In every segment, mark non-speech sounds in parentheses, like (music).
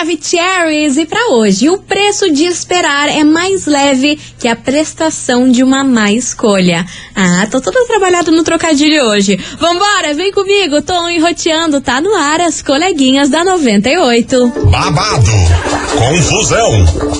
Maravicheries e para hoje, o preço de esperar é mais leve que a prestação de uma má escolha. Ah, tô toda trabalhada no trocadilho hoje. Vambora, vem comigo, tô enroteando, tá no ar as coleguinhas da 98. Babado, confusão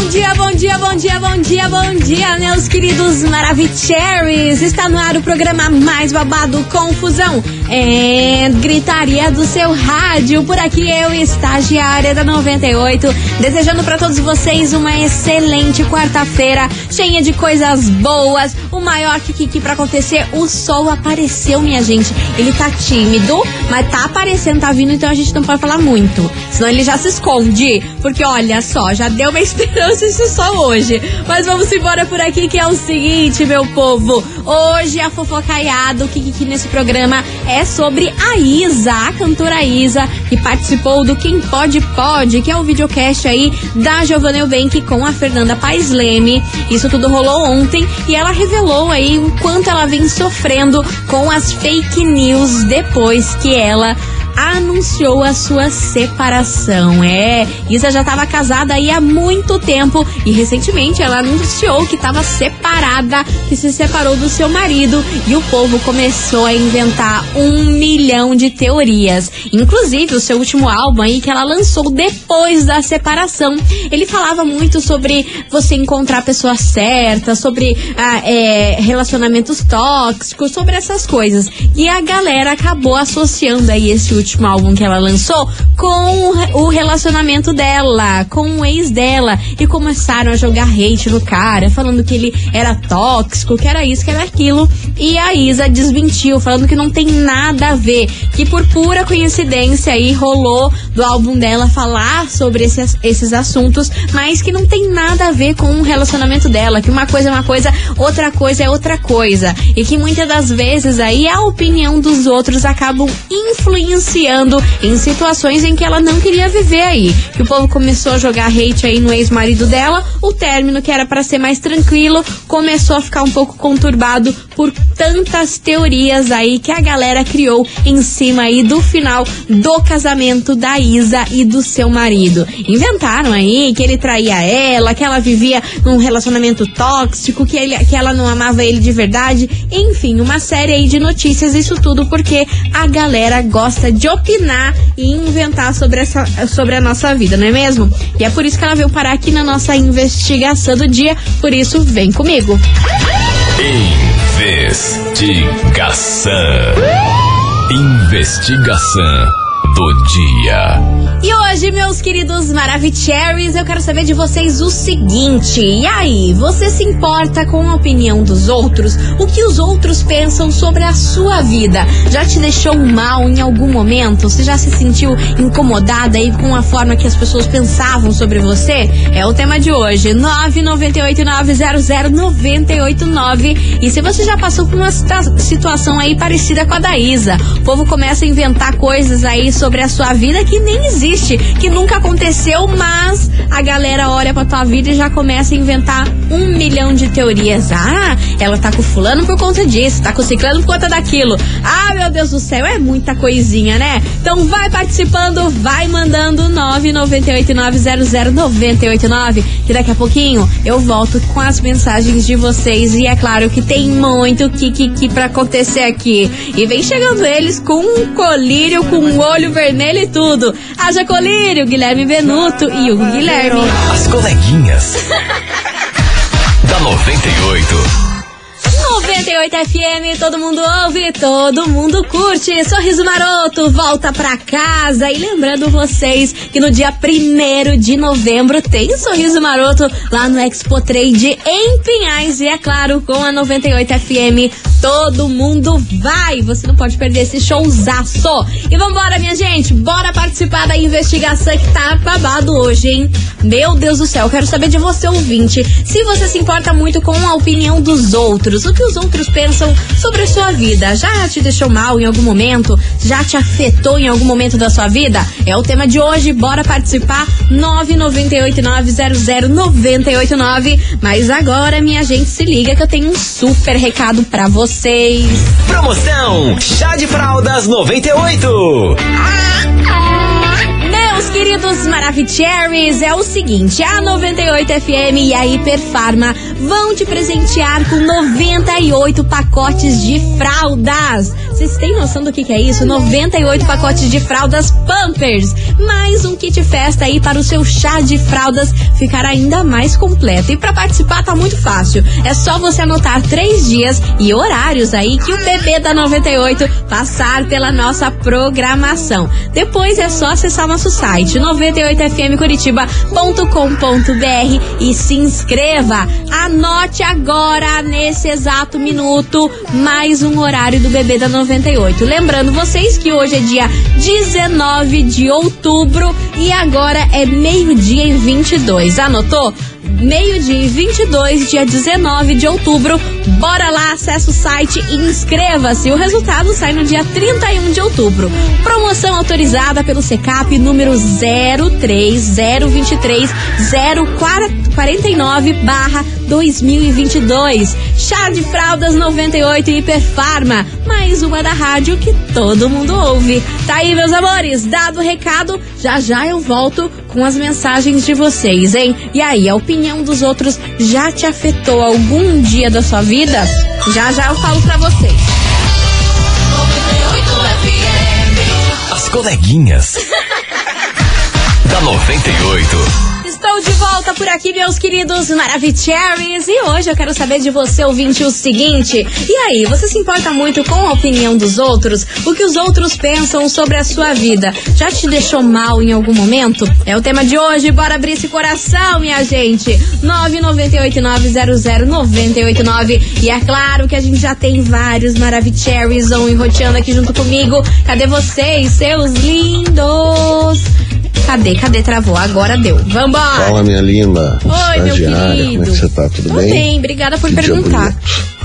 Bom dia, bom dia, bom dia, bom dia, bom dia, meus queridos Maravicheries. Está no ar o programa mais babado Confusão é gritaria do seu rádio. Por aqui eu, estagiária da 98, desejando para todos vocês uma excelente quarta-feira, cheia de coisas boas. O maior que que para acontecer, o sol apareceu, minha gente. Ele tá tímido, mas tá aparecendo, tá vindo, então a gente não pode falar muito. Senão ele já se esconde. Porque olha só, já deu uma (laughs) esperança esse sol hoje. Mas vamos embora por aqui que é o seguinte, meu povo. Hoje a fofocaiada, o que, que nesse programa é é sobre a Isa, a cantora Isa, que participou do Quem Pode Pode, que é o videocast aí da Giovanna Eubank com a Fernanda Paes Leme. Isso tudo rolou ontem e ela revelou aí o quanto ela vem sofrendo com as fake news depois que ela anunciou a sua separação. É, Isa já estava casada aí há muito tempo e recentemente ela anunciou que estava separada, que se separou do seu marido e o povo começou a inventar um milhão de teorias. Inclusive o seu último álbum aí que ela lançou depois da separação, ele falava muito sobre você encontrar a pessoa certa, sobre ah, é, relacionamentos tóxicos, sobre essas coisas. E a galera acabou associando aí esse último álbum que ela lançou com o relacionamento dela, com o ex dela. E começaram a jogar hate no cara, falando que ele era tóxico, que era isso, que era aquilo. E a Isa desmentiu, falando que não tem nada a ver. Que por pura coincidência aí rolou do álbum dela falar sobre esses, esses assuntos, mas que não tem nada a ver com o relacionamento dela. Que uma coisa é uma coisa, outra coisa é outra coisa. E que muitas das vezes aí a opinião dos outros acabam influenciando em situações em que ela não queria viver aí. Que o povo começou a jogar hate aí no ex-marido dela, o término que era para ser mais tranquilo começou a ficar um pouco conturbado por tantas teorias aí que a galera criou em cima aí do final do casamento da e do seu marido. Inventaram aí que ele traía ela, que ela vivia num relacionamento tóxico, que, ele, que ela não amava ele de verdade. Enfim, uma série aí de notícias, isso tudo porque a galera gosta de opinar e inventar sobre, essa, sobre a nossa vida, não é mesmo? E é por isso que ela veio parar aqui na nossa investigação do dia. Por isso, vem comigo. Investigação. Investigação do dia. E hoje, meus queridos Maravicheries, eu quero saber de vocês o seguinte: e aí, você se importa com a opinião dos outros? O que os outros pensam sobre a sua vida? Já te deixou mal em algum momento? Você já se sentiu incomodada aí com a forma que as pessoas pensavam sobre você? É o tema de hoje: 998900989. E se você já passou por uma situação aí parecida com a da Isa, o povo começa a inventar coisas aí sobre a sua vida que nem existe que nunca aconteceu, mas a galera olha pra tua vida e já começa a inventar um milhão de teorias. Ah, ela tá com fulano por conta disso, tá com ciclano por conta daquilo. Ah, meu Deus do céu, é muita coisinha, né? Então vai participando, vai mandando 998900989, que daqui a pouquinho eu volto com as mensagens de vocês e é claro que tem muito que que, que pra acontecer aqui. E vem chegando eles com um colírio, com um olho vermelho e tudo. Haja Colírio, Guilherme Benuto e Hugo Guilherme. As coleguinhas. (laughs) da 98. 98 FM, todo mundo ouve, todo mundo curte. Sorriso Maroto volta pra casa. E lembrando vocês que no dia 1 de novembro tem Sorriso Maroto lá no Expo Trade em Pinhais. E é claro, com a 98 FM, todo mundo vai. Você não pode perder esse showzaço. E vambora, minha gente, bora participar da investigação que tá babado hoje, hein? Meu Deus do céu, quero saber de você, ouvinte, se você se importa muito com a opinião dos outros, o que os outros pensam sobre a sua vida. Já te deixou mal em algum momento? Já te afetou em algum momento da sua vida? É o tema de hoje, bora participar. 998900989. Mas agora, minha gente, se liga que eu tenho um super recado para vocês. Promoção Chá de Fraldas 98. Meus queridos Maravicheries, é o seguinte, a 98 FM e a Hiperfarma vão te presentear com 98 pacotes de fraldas. Vocês têm noção do que, que é isso? 98 pacotes de fraldas Pampers, mais um kit festa aí para o seu chá de fraldas ficar ainda mais completo. E para participar tá muito fácil. É só você anotar três dias e horários aí que o bebê da 98 passar pela nossa programação. Depois é só acessar nosso site 98fmcuritiba.com.br e se inscreva. Anote agora, nesse exato minuto, mais um horário do bebê da 98. Lembrando vocês que hoje é dia 19 de outubro e agora é meio-dia e 22. Anotou? meio-dia e 22, dia 19 de outubro. Bora lá, acessa o site e inscreva-se. O resultado sai no dia 31 de outubro. Promoção autorizada pelo SECAP número 03023 049 barra 2022. Chá de fraldas 98 Hiperfarma. Mais uma da rádio que todo mundo ouve. Tá aí, meus amores. Dado o recado, já já eu volto com as mensagens de vocês, hein? E aí, a opinião dos outros já te afetou algum dia da sua vida? Já já eu falo pra vocês. As coleguinhas. (laughs) da 98. Estou de volta por aqui, meus queridos Maravicheries. E hoje eu quero saber de você, ouvinte, o seguinte. E aí, você se importa muito com a opinião dos outros? O que os outros pensam sobre a sua vida? Já te deixou mal em algum momento? É o tema de hoje. Bora abrir esse coração, minha gente. 998900989. E é claro que a gente já tem vários Maravicheries enroteando aqui junto comigo. Cadê vocês, seus lindos? Cadê? Cadê? Travou. Agora deu. Vambora. Fala, minha linda. Oi, meu querido. Como é que você tá? Tudo Tô bem? bem, obrigada por Que perguntar.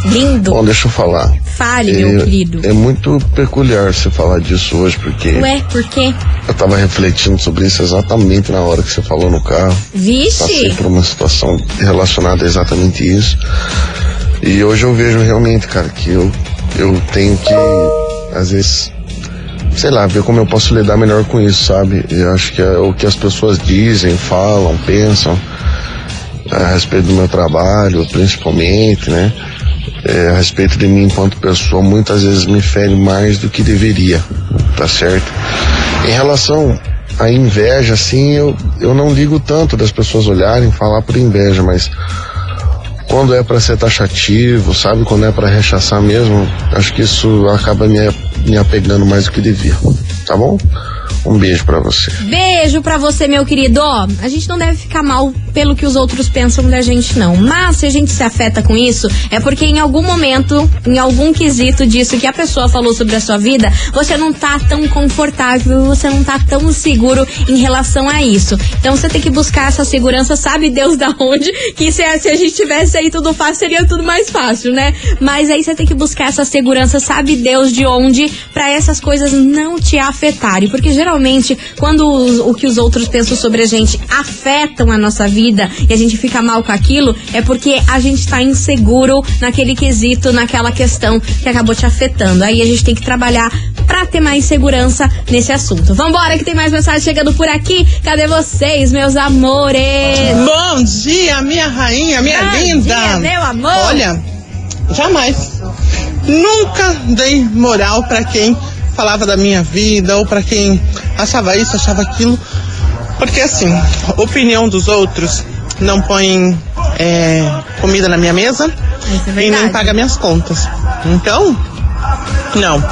Lindo. Bom, deixa eu falar. Fale, meu querido. É muito peculiar você falar disso hoje, porque Ué, por quê? eu tava refletindo sobre isso exatamente na hora que você falou no carro. Passei Vixe! por uma situação relacionada a exatamente isso. E hoje eu vejo realmente, cara, que eu, eu tenho que, às vezes, sei lá, ver como eu posso lidar melhor com isso, sabe? Eu acho que é o que as pessoas dizem, falam, pensam a respeito do meu trabalho, principalmente, né? É, a respeito de mim enquanto pessoa, muitas vezes me fere mais do que deveria, tá certo? Em relação à inveja, assim, eu, eu não ligo tanto das pessoas olharem, falar por inveja, mas quando é para ser taxativo, sabe? Quando é para rechaçar mesmo, acho que isso acaba me, me apegando mais do que devia, tá bom? Um beijo para você. Beijo pra você, meu querido. Ó, a gente não deve ficar mal pelo que os outros pensam da gente, não. Mas se a gente se afeta com isso, é porque em algum momento, em algum quesito disso que a pessoa falou sobre a sua vida, você não tá tão confortável, você não tá tão seguro em relação a isso. Então você tem que buscar essa segurança, sabe Deus da onde, que se, se a gente tivesse aí tudo fácil, seria tudo mais fácil, né? Mas aí você tem que buscar essa segurança, sabe Deus de onde, pra essas coisas não te afetarem. Porque geralmente, quando os- o que os outros pensam sobre a gente afetam a nossa vida e a gente fica mal com aquilo, é porque a gente tá inseguro naquele quesito, naquela questão que acabou te afetando. Aí a gente tem que trabalhar pra ter mais segurança nesse assunto. Vambora que tem mais mensagem chegando por aqui. Cadê vocês, meus amores? Bom dia, minha rainha, minha Bom linda. dia, meu amor. Olha, jamais. Nunca dei moral pra quem falava da minha vida ou pra quem achava isso, achava aquilo. Porque assim, opinião dos outros não põe é, comida na minha mesa, é e nem paga minhas contas. Então, não.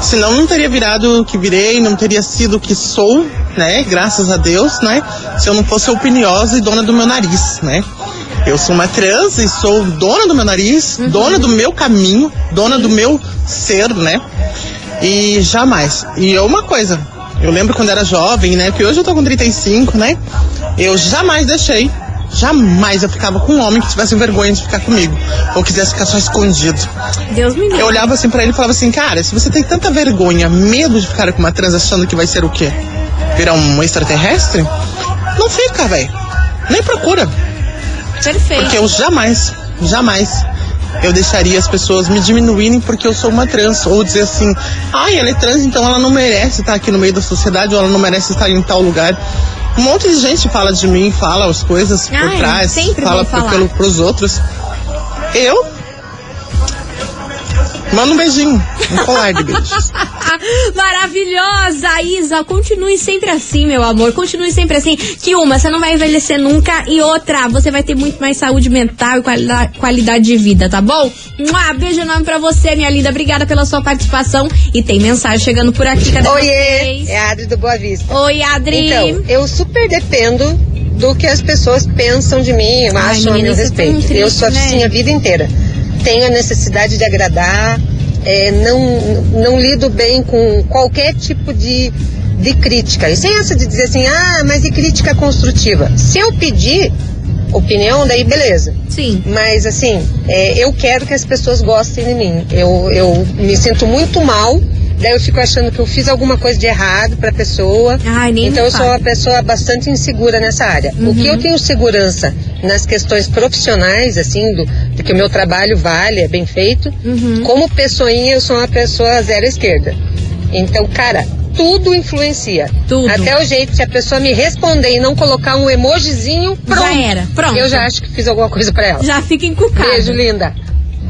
Senão não teria virado o que virei, não teria sido o que sou, né? Graças a Deus, né? Se eu não fosse opiniosa e dona do meu nariz, né? Eu sou uma trans e sou dona do meu nariz, dona do meu caminho, dona do meu ser, né? E jamais. E é uma coisa, eu lembro quando era jovem, né? Que hoje eu tô com 35, né? Eu jamais deixei, jamais eu ficava com um homem que tivesse vergonha de ficar comigo. Ou quisesse ficar só escondido. Deus me livre. Eu olhava assim pra ele e falava assim, cara, se você tem tanta vergonha, medo de ficar com uma trans achando que vai ser o quê? Virar um extraterrestre? Não fica, velho. Nem procura. Perfeito. Porque eu jamais, jamais eu deixaria as pessoas me diminuírem porque eu sou uma trans. Ou dizer assim, ai, ela é trans, então ela não merece estar aqui no meio da sociedade, ou ela não merece estar em tal lugar. Um monte de gente fala de mim, fala as coisas por Ai, trás, sempre fala pelo, pros outros. Eu? Manda um beijinho, um colar de beijos. (laughs) Maravilhosa, Isa. Continue sempre assim, meu amor. Continue sempre assim. Que uma, você não vai envelhecer nunca. E outra, você vai ter muito mais saúde mental e qualidade, qualidade de vida, tá bom? Mua, beijo enorme pra você, minha linda. Obrigada pela sua participação. E tem mensagem chegando por aqui. Cadê Oiê, vocês? é a Adri do Boa Vista. Oi, Adri. Então, eu super dependo do que as pessoas pensam de mim, Ai, acham a menina, meu é tão respeito. eu triste, sou assim né? a vida inteira. Tenho a necessidade de agradar, é, não, não lido bem com qualquer tipo de, de crítica. E sem essa de dizer assim, ah, mas e crítica construtiva? Se eu pedir opinião, daí beleza. Sim. Mas assim, é, eu quero que as pessoas gostem de mim. Eu, eu me sinto muito mal, daí eu fico achando que eu fiz alguma coisa de errado pra pessoa. Ai, nem então eu sou uma pessoa bastante insegura nessa área. O Uhum. que eu tenho segurança nas questões profissionais, assim, do, que o meu trabalho vale, é bem feito. Uhum. Como pessoinha, eu sou uma pessoa zero esquerda. Então, cara, tudo influencia. Tudo. Até o jeito de a pessoa me responder e não colocar um emojizinho, pronto. Já era. Pronto. Eu já acho que fiz alguma coisa pra ela. Já fica encucado. Beijo, linda.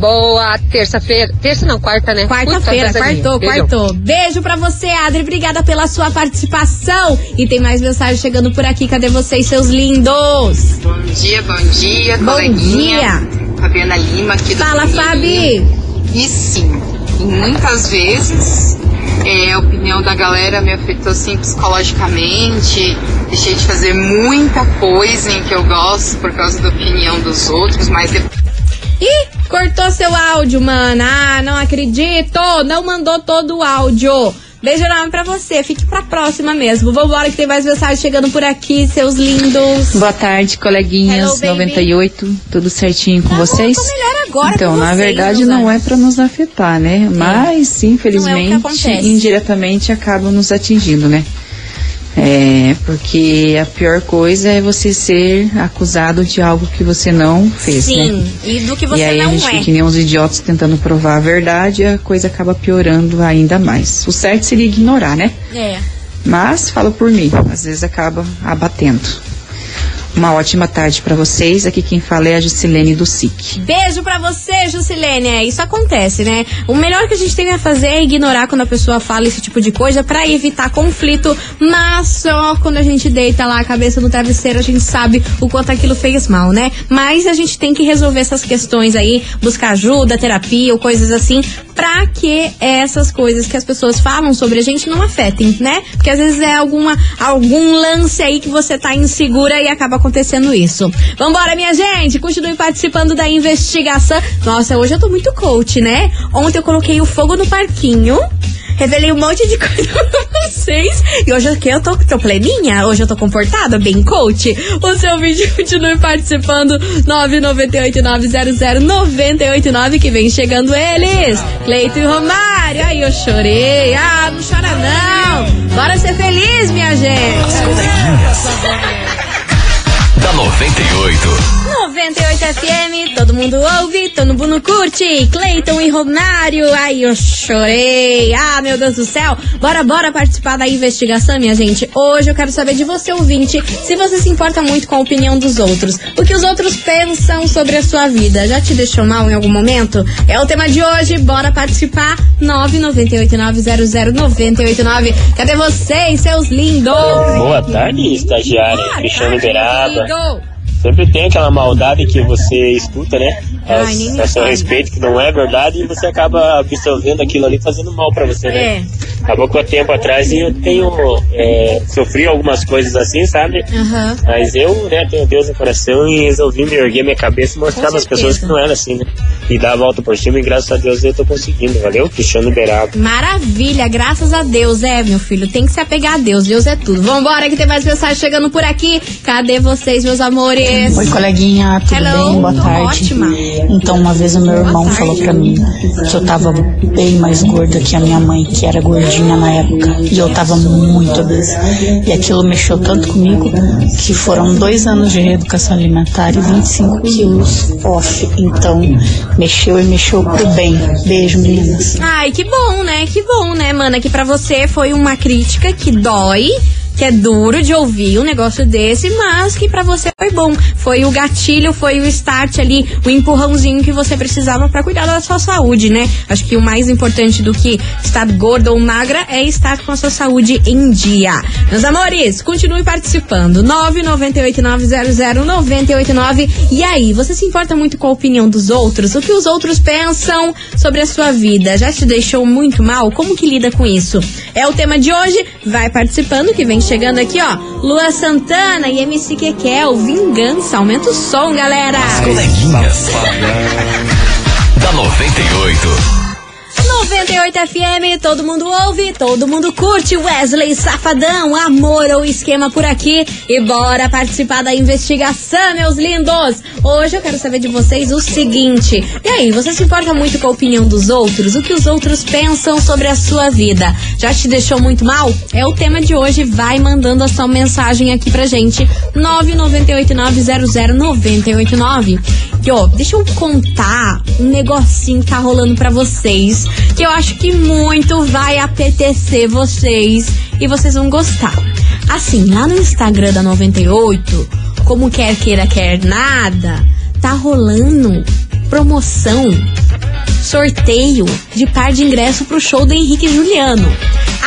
Boa terça-feira. Terça não, quarta, né? Quarta-feira, atrasadinha. quartou, quartou. Beijo pra você, Adri. Obrigada pela sua participação. E tem mais mensagem chegando por aqui. Cadê vocês, seus lindos? Bom dia, bom dia, Bom coleguinha. dia. Fabiana Lima aqui do Fala. Fabi. E sim, e muitas vezes é, a opinião da galera me afetou assim psicologicamente. Deixei de fazer muita coisa em que eu gosto por causa da opinião dos outros, mas depois Ih, cortou seu áudio, mana. Ah, não acredito. Não mandou todo o áudio. Beijo enorme pra você. Fique pra próxima mesmo. Vambora que tem mais mensagem chegando por aqui, seus lindos. Boa tarde, coleguinhas Hello, baby. 98, tudo certinho com Tá bom, vocês? melhor agora então, na vocês, verdade não é para nos afetar, né? Mas, infelizmente, acontece. indiretamente acaba nos atingindo, né? É, porque a pior coisa é você ser acusado de algo que você não fez, Sim, né? e do que e você aí a não gente é. fica que nem uns idiotas tentando provar a verdade e a coisa acaba piorando ainda mais. O certo seria ignorar, né? É. Mas falo por mim, às vezes acaba abatendo. Uma ótima tarde pra vocês. Aqui quem fala é a Juscelene do SIC. Beijo pra você, Juscelene. É, isso acontece, né? O melhor que a gente tem a fazer é ignorar quando a pessoa fala esse tipo de coisa pra evitar conflito, mas só quando a gente deita lá a cabeça no travesseiro a gente sabe o quanto aquilo fez mal, né? Mas a gente tem que resolver essas questões aí, buscar ajuda, terapia ou coisas assim, pra que essas coisas que as pessoas falam sobre a gente não afetem, né? Porque às vezes é alguma, algum lance aí que você tá insegura e acaba acontecendo isso. Vambora, minha gente! Continue participando da investigação. Nossa, hoje eu tô muito coach, né? Ontem eu coloquei o fogo no parquinho. Revelei um monte de (laughs) coisa pra vocês. E hoje aqui eu tô, tô pleninha. Hoje eu tô comportada, bem coach. O seu vídeo (laughs) continue participando. 998-900-989 que vem chegando eles. Cleito e Romário. Aí eu chorei. Ah, não chora não. Bora ser feliz, minha gente. As coleguinhas. Da 98. 98 FM, todo mundo ouve, todo mundo curte. Cleiton e Romário, ai eu chorei. Ah, meu Deus do céu. Bora, bora participar da investigação, minha gente. Hoje eu quero saber de você, ouvinte, se você se importa muito com a opinião dos outros. O que os outros pensam sobre a sua vida. Já te deixou mal em algum momento? É o tema de hoje, bora participar. 998900989. Cadê vocês, seus lindos? Boa tarde, estagiária. Cristiano tarde, Liberaba. Sempre tem aquela maldade que você escuta, né? Ai, A, seu respeito, que não é verdade, e você acaba absorvendo aquilo ali, fazendo mal pra você, né? É. Há pouco tempo atrás eu tenho é, sofri algumas coisas assim, sabe? Aham. Mas eu, né, tenho Deus no coração e resolvi me erguer minha cabeça e mostrar Com para as pessoas que não era assim, né? E dar a volta por cima e graças a Deus eu tô conseguindo, valeu? Cristiano Beraba. Maravilha, graças a Deus, é, meu filho. Tem que se apegar a Deus, Deus é tudo. Vambora, que tem mais mensagem chegando por aqui. Cadê vocês, meus amores? Oi, coleguinha, tudo Hello, bem? Boa tô tarde. ótima. Então, uma vez o meu irmão falou pra mim que eu tava bem mais gorda que a minha mãe, que era gordinha na época. E eu tava muito obesa. E aquilo mexeu tanto comigo que foram dois anos de reeducação alimentar e 25 quilos off. Então, mexeu e mexeu pro bem. Beijo, meninas. Ai, que bom, né? Que bom, né, mana? Que pra você foi uma crítica que dói. Que é duro de ouvir um negócio desse, mas que pra você foi bom. Foi o gatilho, foi o start ali, o empurrãozinho que você precisava pra cuidar da sua saúde, né? Acho que o mais importante do que estar gorda ou magra é estar com a sua saúde em dia. Meus amores, continue participando. 998900989. E aí, você se importa muito com a opinião dos outros? O que os outros pensam sobre a sua vida? Já te deixou muito mal? Como que lida com isso? É o tema de hoje. Vai participando que vem aqui, ó. Lua Santana e MC Kekel, Vingança. Aumenta o som, galera. Coleguinhas. da 98. 98 FM, todo mundo ouve, todo mundo curte. Wesley Safadão, amor ou esquema por aqui. E bora participar da investigação, meus lindos. Hoje eu quero saber de vocês o seguinte: e aí, você se importa muito com a opinião dos outros? O que os outros pensam sobre a sua vida? Já te deixou muito mal? É o tema de hoje. Vai mandando a sua mensagem aqui pra gente. 998900989. E ó, deixa eu contar um negocinho que tá rolando pra vocês. Que eu acho que muito vai apetecer vocês e vocês vão gostar. Assim, lá no Instagram da 98, como quer queira, quer nada, tá rolando promoção, sorteio de par de ingresso pro show do Henrique Juliano.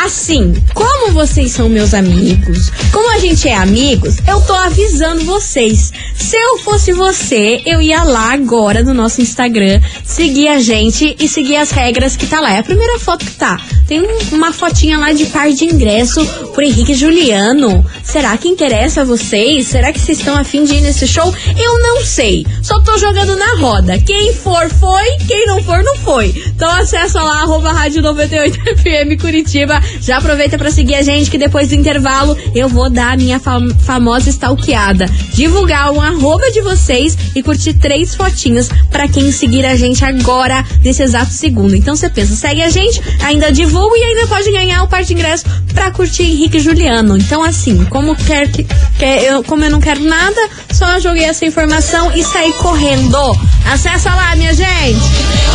Assim, como vocês são meus amigos, como a gente é amigos, eu tô avisando vocês. Se eu fosse você, eu ia lá agora no nosso Instagram, seguir a gente e seguir as regras que tá lá. É a primeira foto que tá. Tem um- uma fotinha lá de par de ingresso pro Henrique Juliano. Será que interessa a vocês? Será que vocês estão afim de ir nesse show? Eu não sei. Só tô jogando na roda. Quem for, foi. Quem não for, não foi. Então acessa lá, arroba rádio 98FM (laughs) Curitiba. Já aproveita pra seguir a gente que depois do intervalo eu vou dar a minha fam- famosa stalkeada. Divulgar um arroba de vocês e curtir três fotinhas pra quem seguir a gente agora, nesse exato segundo. Então você pensa, segue a gente, ainda divulga e ainda pode ganhar o par de ingresso pra curtir Henrique e Juliano. Então assim, como quer que, quer- eu, como eu não quero nada, só joguei essa informação e saí correndo. Acessa lá, minha gente.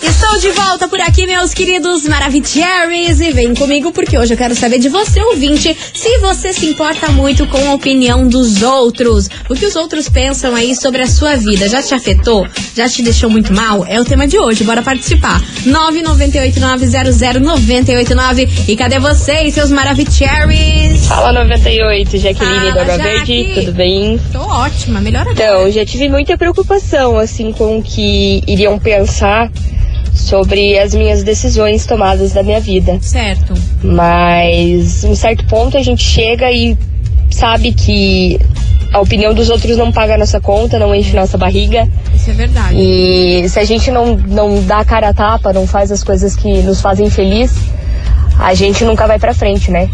Estou de volta por aqui, meus queridos Maravicheries. E vem comigo porque hoje eu quero saber de você, ouvinte, se você se importa muito com a opinião dos outros. O que os outros pensam aí sobre a sua vida. Já te afetou? Já te deixou muito mal? É o tema de hoje. Bora participar. 998900989. E cadê vocês, seus Maravicheries? Fala 98, Jaqueline Fala, Água Jaque. Verde, tudo bem? Tô ótima, melhor agora. Então, já tive muita preocupação, assim, com o que iriam pensar sobre as minhas decisões tomadas da minha vida. Certo. Mas, em certo ponto, a gente chega e sabe que a opinião dos outros não paga a nossa conta, não enche nossa barriga. Isso é verdade. E se a gente não, não dá a cara a tapa, não faz as coisas que nos fazem feliz, a gente nunca vai pra frente, né?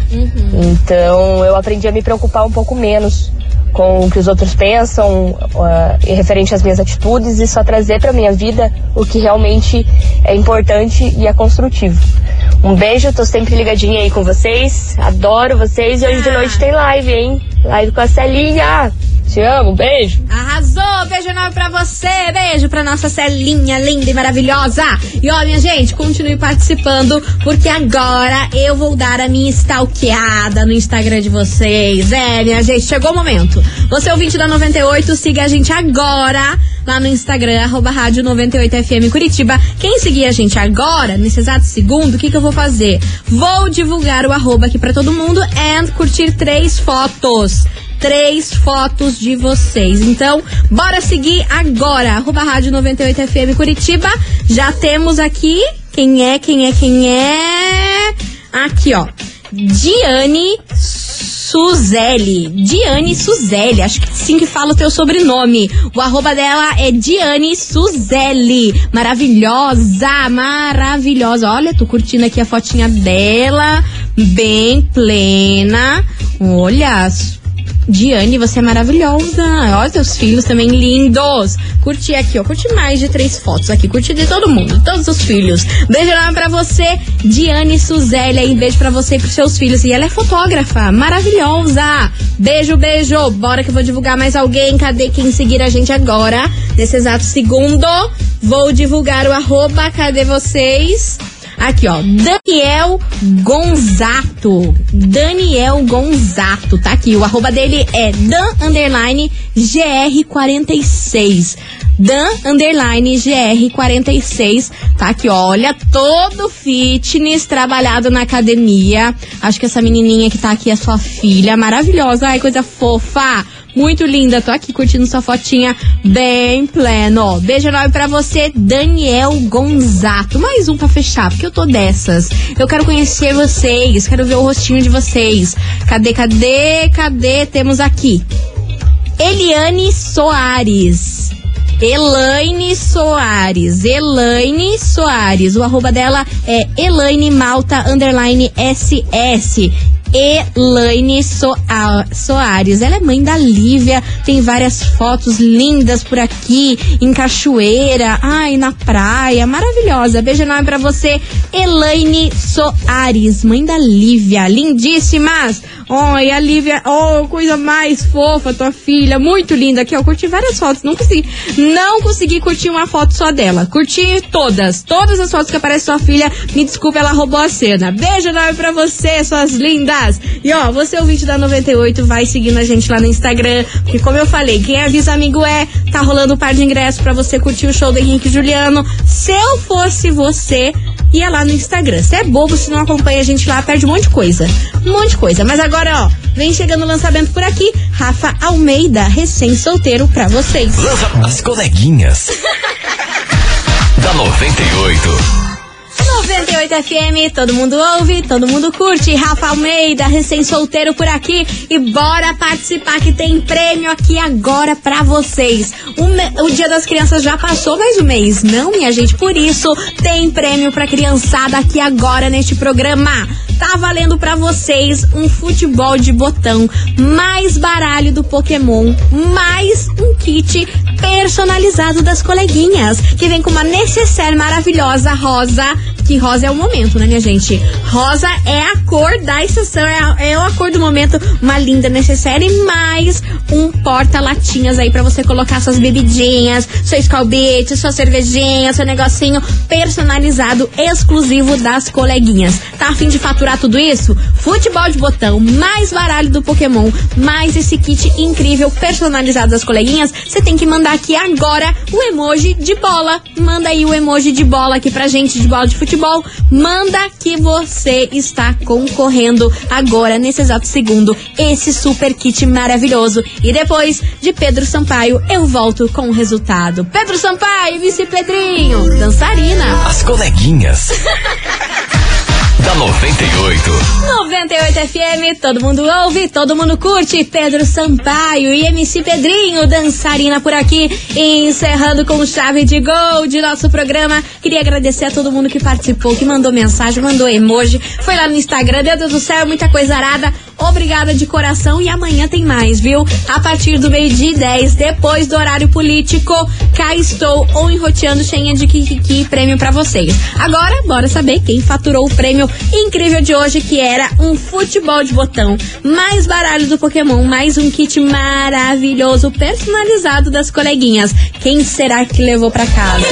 Então eu aprendi a me preocupar um pouco menos com o que os outros pensam uh, referente às minhas atitudes e só trazer pra minha vida o que realmente é importante e é construtivo. Um beijo, tô sempre ligadinha aí com vocês, adoro vocês e hoje de noite tem live, hein? Live com a Celinha. Te amo, beijo. Arrasou! Beijo enorme pra você! Beijo pra nossa Celinha linda e maravilhosa! E ó, minha gente, continue participando, porque agora eu vou dar a minha stalkeada no Instagram de vocês. É, minha gente, chegou o momento. Você ouvinte da 98, siga a gente agora lá no Instagram, arroba rádio 98FM Curitiba. Quem seguir a gente agora, nesse exato segundo, o que, que eu vou fazer? Vou divulgar o arroba aqui pra todo mundo e curtir três fotos três fotos de vocês. Então, bora seguir agora. Arroba Rádio 98FM Curitiba. Já temos aqui. Quem é, quem é, quem é? Aqui, ó. Diane Suzelli. Diane Suzelli. Acho que assim que fala o teu sobrenome. O arroba dela é Diane Suzelli. Maravilhosa, maravilhosa. Olha, tô curtindo aqui a fotinha dela. Bem plena. Olha, Diane, você é maravilhosa. Olha, seus filhos também lindos. Curti aqui, ó. Curti mais de três fotos aqui. Curti de todo mundo, todos os filhos. Beijo enorme pra você, Diane Suzélia. E beijo pra você e pros seus filhos. E ela é fotógrafa, maravilhosa. Beijo, beijo. Bora que eu vou divulgar mais alguém. Cadê quem seguir a gente agora? Nesse exato segundo, vou divulgar o arroba. Cadê vocês? Aqui, ó, Daniel Gonzato. Daniel Gonzato, tá aqui. O arroba dele é Dan Underline GR46. Dan Underline GR46. Tá aqui, ó, olha, todo fitness trabalhado na academia. Acho que essa menininha que tá aqui é sua filha, maravilhosa. Ai, coisa fofa. Muito linda, tô aqui curtindo sua fotinha bem pleno. Beijo enorme pra você, Daniel Gonzato. Mais um pra fechar, porque eu tô dessas. Eu quero conhecer vocês, quero ver o rostinho de vocês. Cadê, cadê, cadê? Temos aqui. Eliane Soares. Elaine Soares. Elaine Soares. O arroba dela é Elaine Malta Underline SS. Elaine Soares. Ela é mãe da Lívia, tem várias fotos lindas por aqui, em cachoeira, ai, na praia, maravilhosa. Beijo enorme pra você, Elaine Soares, mãe da Lívia, lindíssimas. Oi, a Lívia, oh, coisa mais fofa, tua filha, muito linda aqui, ó. Curti várias fotos, não consegui, não consegui curtir uma foto só dela. Curti todas, todas as fotos que aparece sua filha. Me desculpa, ela roubou a cena. Beijo enorme pra você, suas lindas. E ó, você ouvinte da 98, vai seguindo a gente lá no Instagram, porque como eu falei, quem avisa amigo é, tá rolando um par de ingressos para você curtir o show do Henrique Juliano. Se eu fosse você, ia lá no Instagram. Se é bobo, se não acompanha a gente lá, perde um monte de coisa. Um monte de coisa. Mas agora, ó, vem chegando o lançamento por aqui. Rafa Almeida, recém-solteiro pra vocês. Lança as coleguinhas. (laughs) da 98. 98 FM, todo mundo ouve, todo mundo curte. Rafa Almeida, recém-solteiro por aqui. E bora participar que tem prêmio aqui agora pra vocês. O, o Dia das Crianças já passou mais um mês, não, minha gente? Por isso, tem prêmio pra criançada aqui agora neste programa. Tá valendo pra vocês um futebol de botão, mais baralho do Pokémon, mais um kit personalizado das coleguinhas, que vem com uma necessaire maravilhosa rosa que rosa é o momento, né, minha gente? Rosa é a cor da estação, é a, é a cor do momento. Uma linda necessária e mais um porta-latinhas aí para você colocar suas bebidinhas, seu escalbete, sua cervejinha, seu negocinho personalizado, exclusivo das coleguinhas. Tá afim de faturar tudo isso? Futebol de botão, mais baralho do Pokémon, mais esse kit incrível personalizado das coleguinhas. Você tem que mandar aqui agora o emoji de bola. Manda aí o emoji de bola aqui pra gente, de bola de futebol futebol, manda que você está concorrendo agora, nesse exato segundo, esse super kit maravilhoso. E depois de Pedro Sampaio, eu volto com o resultado. Pedro Sampaio, vice Pedrinho, dançarina. As coleguinhas. (laughs) da 98. 98 FM, todo mundo ouve, todo mundo curte. Pedro Sampaio e MC Pedrinho, dançarina por aqui. encerrando com chave de gol de nosso programa. Queria agradecer a todo mundo que participou, que mandou mensagem, mandou emoji, foi lá no Instagram. Meu Deus do céu, muita coisa arada. Obrigada de coração e amanhã tem mais, viu? A partir do meio-dia e 10, depois do horário político, cá estou ou enroteando cheinha de Kikiki prêmio pra vocês. Agora, bora saber quem faturou o prêmio incrível de hoje, que era um futebol de botão, mais baralho do Pokémon, mais um kit maravilhoso personalizado das coleguinhas. Quem será que levou pra casa?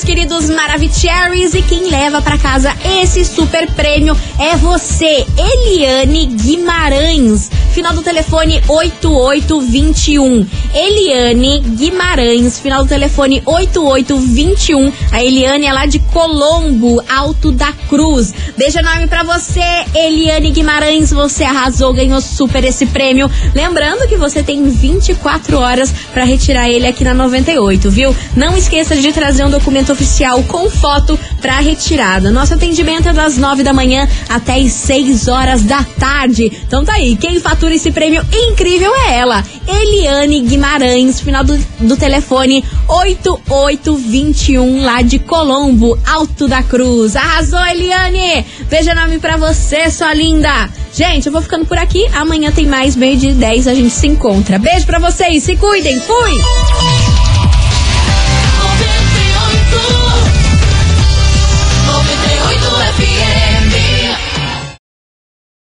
Meus queridos Maravicheries. E quem leva pra casa esse super prêmio é você, Eliane Guimarães. Final do telefone 8821. Eliane Guimarães, final do telefone 8821. A Eliane é lá de Colombo, Alto da Cruz. Beijo enorme pra você, Eliane Guimarães. Você arrasou, ganhou super esse prêmio. Lembrando que você tem 24 horas pra retirar ele aqui na 98, viu? Não esqueça de trazer um documento oficial com foto pra retirada. Nosso atendimento é das 9 da manhã até as 6 horas da tarde. Então tá aí, quem fatura esse prêmio incrível é ela, Eliane Guimarães, final do, do telefone 8821 lá de Colombo, Alto da Cruz. Arrasou, Eliane! Beijo enorme pra você, sua linda! Gente, eu vou ficando por aqui. Amanhã tem mais, meio de 10, a gente se encontra. Beijo pra vocês, se cuidem, fui!